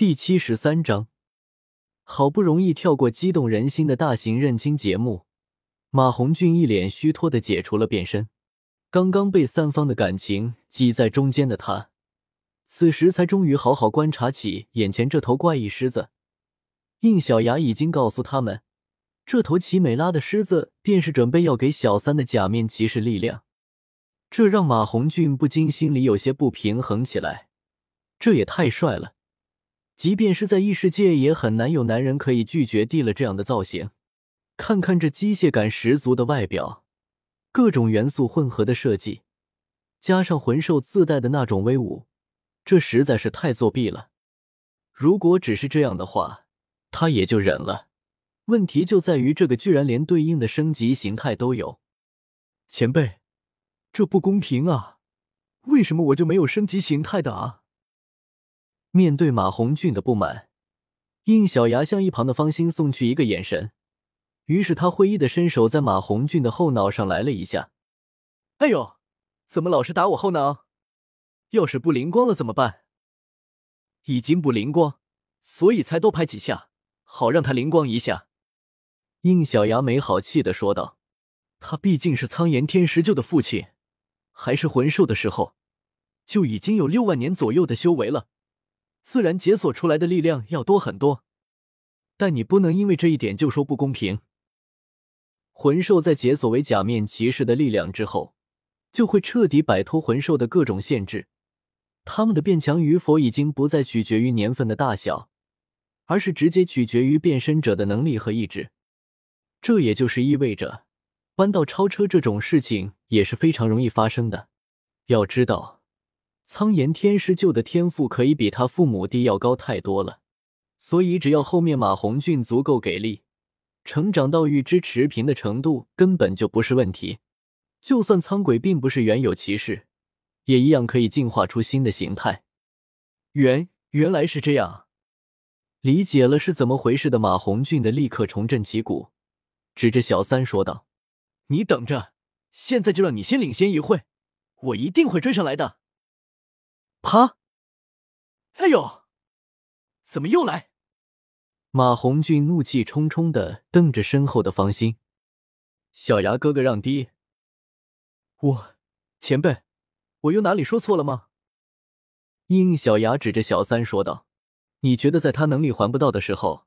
第七十三章，好不容易跳过激动人心的大型认亲节目，马红俊一脸虚脱的解除了变身。刚刚被三方的感情挤在中间的他，此时才终于好好观察起眼前这头怪异狮子。应小牙已经告诉他们，这头奇美拉的狮子便是准备要给小三的假面骑士力量，这让马红俊不禁心里有些不平衡起来。这也太帅了！即便是在异世界，也很难有男人可以拒绝地了这样的造型。看看这机械感十足的外表，各种元素混合的设计，加上魂兽自带的那种威武，这实在是太作弊了。如果只是这样的话，他也就忍了。问题就在于这个居然连对应的升级形态都有。前辈，这不公平啊！为什么我就没有升级形态的啊？面对马红俊的不满，应小牙向一旁的方心送去一个眼神，于是他会意的伸手在马红俊的后脑上来了一下。哎呦，怎么老是打我后脑？要是不灵光了怎么办？已经不灵光，所以才多拍几下，好让他灵光一下。应小牙没好气的说道：“他毕竟是苍炎天石鹫的父亲，还是魂兽的时候，就已经有六万年左右的修为了。”自然解锁出来的力量要多很多，但你不能因为这一点就说不公平。魂兽在解锁为假面骑士的力量之后，就会彻底摆脱魂兽的各种限制，他们的变强与否已经不再取决于年份的大小，而是直接取决于变身者的能力和意志。这也就是意味着，弯道超车这种事情也是非常容易发生的。要知道。苍炎天师救的天赋可以比他父母弟要高太多了，所以只要后面马红俊足够给力，成长到与之持平的程度根本就不是问题。就算苍鬼并不是原有骑士，也一样可以进化出新的形态。原原来是这样，理解了是怎么回事的马红俊的立刻重振旗鼓，指着小三说道：“你等着，现在就让你先领先一会，我一定会追上来的。”啪！哎呦，怎么又来？马红俊怒气冲冲的瞪着身后的方心，小牙哥哥让低。我前辈，我又哪里说错了吗？应小牙指着小三说道：“你觉得在他能力还不到的时候，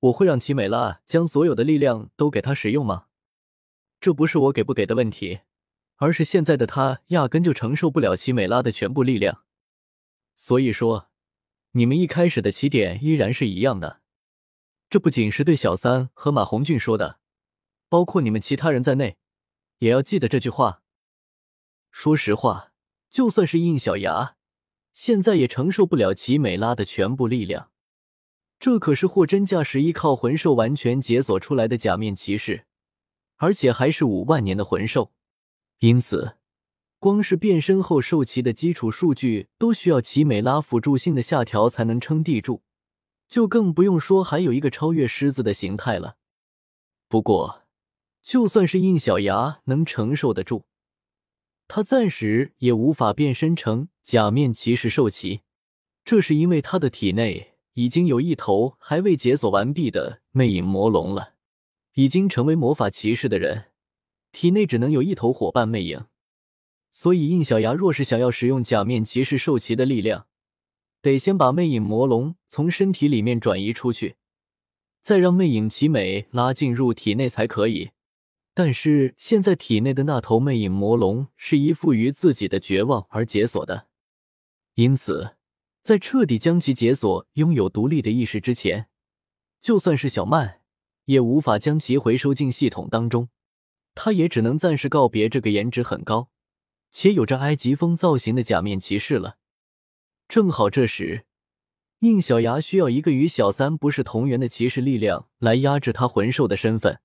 我会让齐美拉将所有的力量都给他使用吗？这不是我给不给的问题，而是现在的他压根就承受不了齐美拉的全部力量。”所以说，你们一开始的起点依然是一样的。这不仅是对小三和马红俊说的，包括你们其他人在内，也要记得这句话。说实话，就算是印小牙，现在也承受不了齐美拉的全部力量。这可是货真价实依靠魂兽完全解锁出来的假面骑士，而且还是五万年的魂兽，因此。光是变身后兽骑的基础数据都需要奇美拉辅助性的下调才能撑地住，就更不用说还有一个超越狮子的形态了。不过，就算是印小牙能承受得住，他暂时也无法变身成假面骑士兽骑，这是因为他的体内已经有一头还未解锁完毕的魅影魔龙了。已经成为魔法骑士的人，体内只能有一头伙伴魅影。所以，印小牙若是想要使用假面骑士兽骑的力量，得先把魅影魔龙从身体里面转移出去，再让魅影奇美拉进入体内才可以。但是现在体内的那头魅影魔龙是依附于自己的绝望而解锁的，因此，在彻底将其解锁、拥有独立的意识之前，就算是小曼也无法将其回收进系统当中。他也只能暂时告别这个颜值很高。且有着埃及风造型的假面骑士了。正好这时，应小牙需要一个与小三不是同源的骑士力量来压制他魂兽的身份，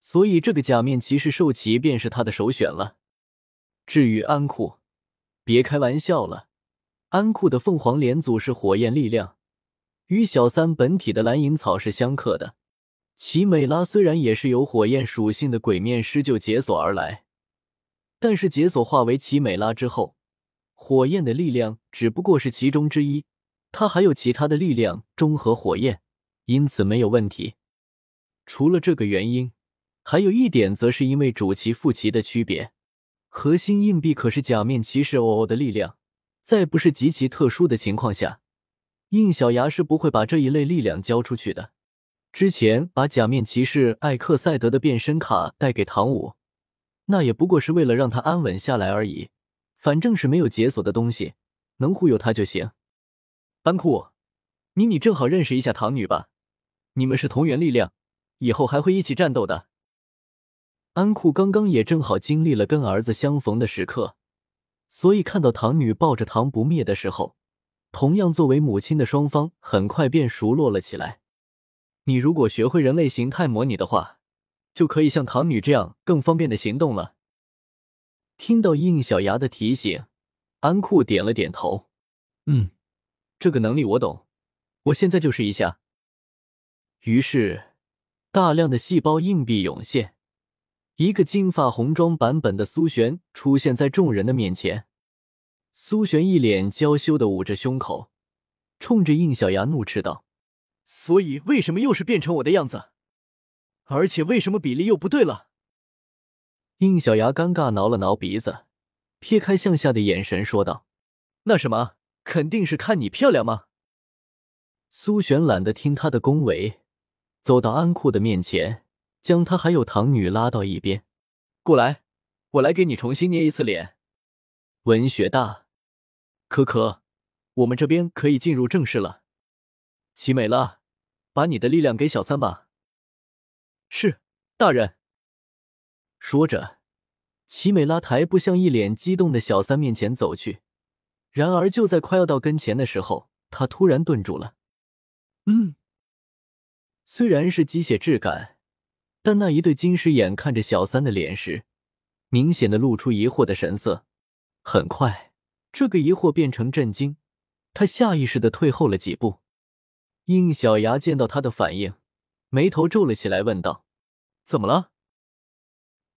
所以这个假面骑士兽骑便是他的首选了。至于安库，别开玩笑了，安库的凤凰连组是火焰力量，与小三本体的蓝银草是相克的。奇美拉虽然也是由火焰属性的鬼面狮鹫解锁而来。但是解锁化为奇美拉之后，火焰的力量只不过是其中之一，他还有其他的力量中和火焰，因此没有问题。除了这个原因，还有一点则是因为主旗副旗的区别。核心硬币可是假面骑士 OO 的力量，在不是极其特殊的情况下，应小牙是不会把这一类力量交出去的。之前把假面骑士艾克赛德的变身卡带给唐舞，那也不过是为了让他安稳下来而已。反正是没有解锁的东西，能忽悠他就行。安库，你你正好认识一下唐女吧，你们是同源力量，以后还会一起战斗的。安库刚刚也正好经历了跟儿子相逢的时刻，所以看到唐女抱着唐不灭的时候，同样作为母亲的双方很快便熟络了起来。你如果学会人类形态模拟的话，就可以像唐女这样更方便的行动了。听到应小牙的提醒，安库点了点头。嗯，这个能力我懂，我现在就试一下。于是，大量的细胞硬币涌现，一个金发红妆版本的苏璇出现在众人的面前。苏璇一脸娇羞的捂着胸口，冲着应小牙怒斥道：“所以为什么又是变成我的样子？而且为什么比例又不对了？”应小牙尴尬挠了挠鼻子，撇开向下的眼神说道：“那什么，肯定是看你漂亮吗？”苏璇懒得听他的恭维，走到安库的面前，将他还有唐女拉到一边：“过来，我来给你重新捏一次脸。”文学大，可可，我们这边可以进入正式了。齐美拉，把你的力量给小三吧。是，大人。说着，齐美拉抬步向一脸激动的小三面前走去。然而，就在快要到跟前的时候，他突然顿住了。嗯，虽然是机械质感，但那一对金狮眼看着小三的脸时，明显的露出疑惑的神色。很快，这个疑惑变成震惊，他下意识的退后了几步。应小牙见到他的反应，眉头皱了起来，问道：“怎么了？”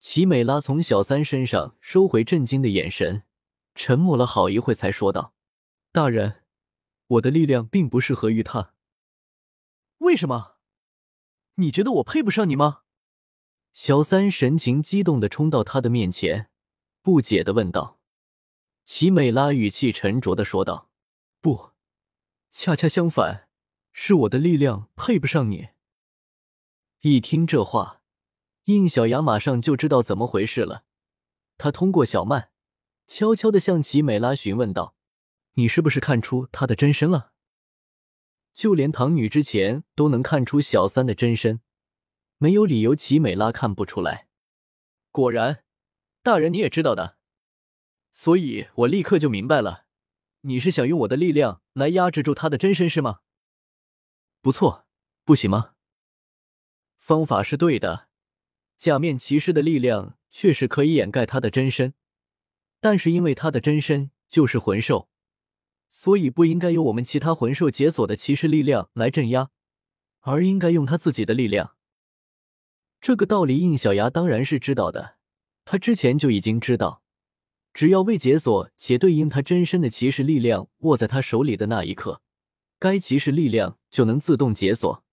齐美拉从小三身上收回震惊的眼神，沉默了好一会，才说道：“大人，我的力量并不适合于他。为什么？你觉得我配不上你吗？”小三神情激动的冲到他的面前，不解的问道。齐美拉语气沉着的说道：“不，恰恰相反，是我的力量配不上你。”一听这话。应小牙马上就知道怎么回事了，他通过小曼，悄悄的向齐美拉询问道：“你是不是看出他的真身了？”就连唐女之前都能看出小三的真身，没有理由齐美拉看不出来。果然，大人你也知道的，所以我立刻就明白了，你是想用我的力量来压制住他的真身是吗？不错，不行吗？方法是对的。假面骑士的力量确实可以掩盖他的真身，但是因为他的真身就是魂兽，所以不应该由我们其他魂兽解锁的骑士力量来镇压，而应该用他自己的力量。这个道理，应小牙当然是知道的。他之前就已经知道，只要未解锁且对应他真身的骑士力量握在他手里的那一刻，该骑士力量就能自动解锁。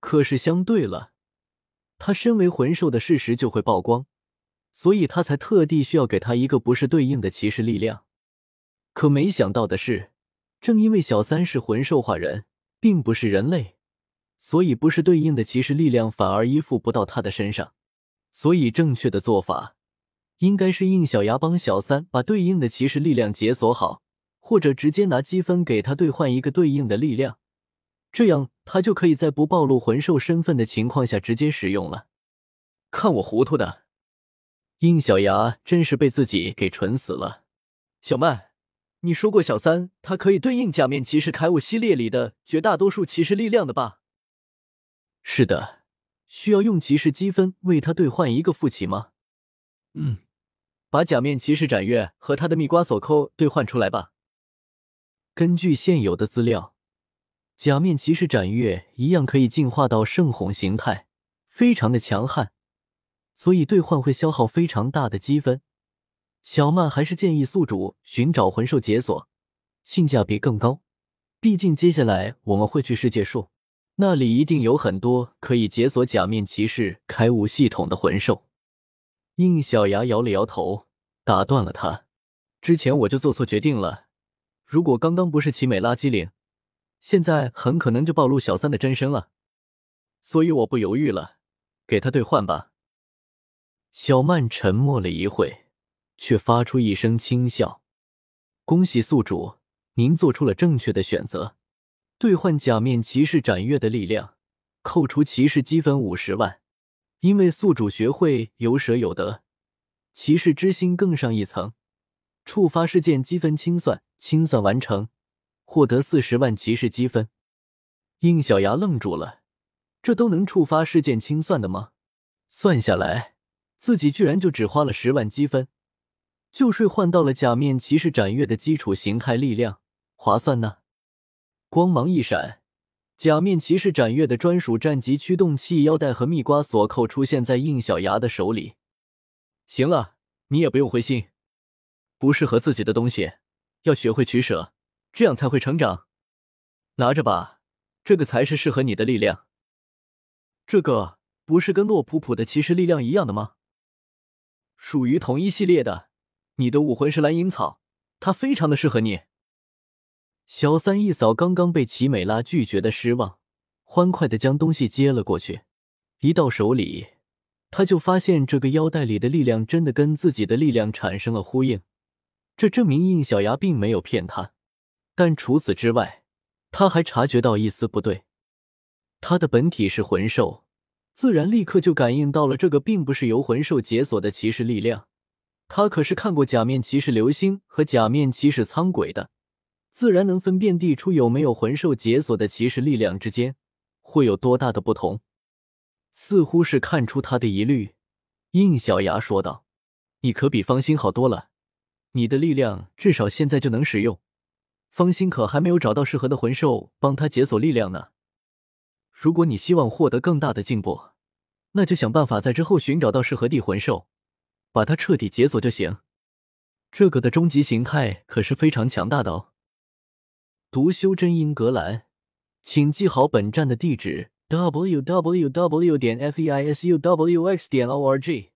可是相对了。他身为魂兽的事实就会曝光，所以他才特地需要给他一个不是对应的骑士力量。可没想到的是，正因为小三是魂兽化人，并不是人类，所以不是对应的骑士力量反而依附不到他的身上。所以正确的做法，应该是应小牙帮小三把对应的骑士力量解锁好，或者直接拿积分给他兑换一个对应的力量。这样，他就可以在不暴露魂兽身份的情况下直接使用了。看我糊涂的，应小牙真是被自己给蠢死了。小曼，你说过小三他可以对应假面骑士铠武系列里的绝大多数骑士力量的吧？是的，需要用骑士积分为他兑换一个副骑吗？嗯，把假面骑士斩月和他的蜜瓜锁扣兑换出来吧。根据现有的资料。假面骑士斩月一样可以进化到圣红形态，非常的强悍，所以兑换会消耗非常大的积分。小曼还是建议宿主寻找魂兽解锁，性价比更高，毕竟接下来我们会去世界树，那里一定有很多可以解锁假面骑士开悟系统的魂兽。应小牙摇了摇头，打断了他。之前我就做错决定了，如果刚刚不是奇美拉机灵，现在很可能就暴露小三的真身了。所以我不犹豫了，给他兑换吧。小曼沉默了一会，却发出一声轻笑：“恭喜宿主，您做出了正确的选择。兑换假面骑士斩月的力量，扣除骑士积分五十万。因为宿主学会有舍有得，骑士之心更上一层。触发事件积分清算，清算完成，获得四十万骑士积分。”应小牙愣住了。这都能触发事件清算的吗？算下来，自己居然就只花了十万积分，就税换到了假面骑士斩月的基础形态力量，划算呢！光芒一闪，假面骑士斩月的专属战级驱动器腰带和蜜瓜锁扣出现在应小牙的手里。行了，你也不用灰心，不适合自己的东西，要学会取舍，这样才会成长。拿着吧，这个才是适合你的力量。这个不是跟洛普普的骑士力量一样的吗？属于同一系列的。你的武魂是蓝银草，它非常的适合你。小三一扫刚刚被奇美拉拒绝的失望，欢快的将东西接了过去。一到手里，他就发现这个腰带里的力量真的跟自己的力量产生了呼应，这证明应小牙并没有骗他。但除此之外，他还察觉到一丝不对。他的本体是魂兽，自然立刻就感应到了这个并不是由魂兽解锁的骑士力量。他可是看过假面骑士流星和假面骑士苍鬼的，自然能分辨地出有没有魂兽解锁的骑士力量之间会有多大的不同。似乎是看出他的疑虑，应小牙说道：“你可比方心好多了，你的力量至少现在就能使用。方心可还没有找到适合的魂兽帮他解锁力量呢。”如果你希望获得更大的进步，那就想办法在之后寻找到适合地魂兽，把它彻底解锁就行。这个的终极形态可是非常强大的哦。读修真英格兰，请记好本站的地址：w w w. 点 f e i s u w x. 点 o r g。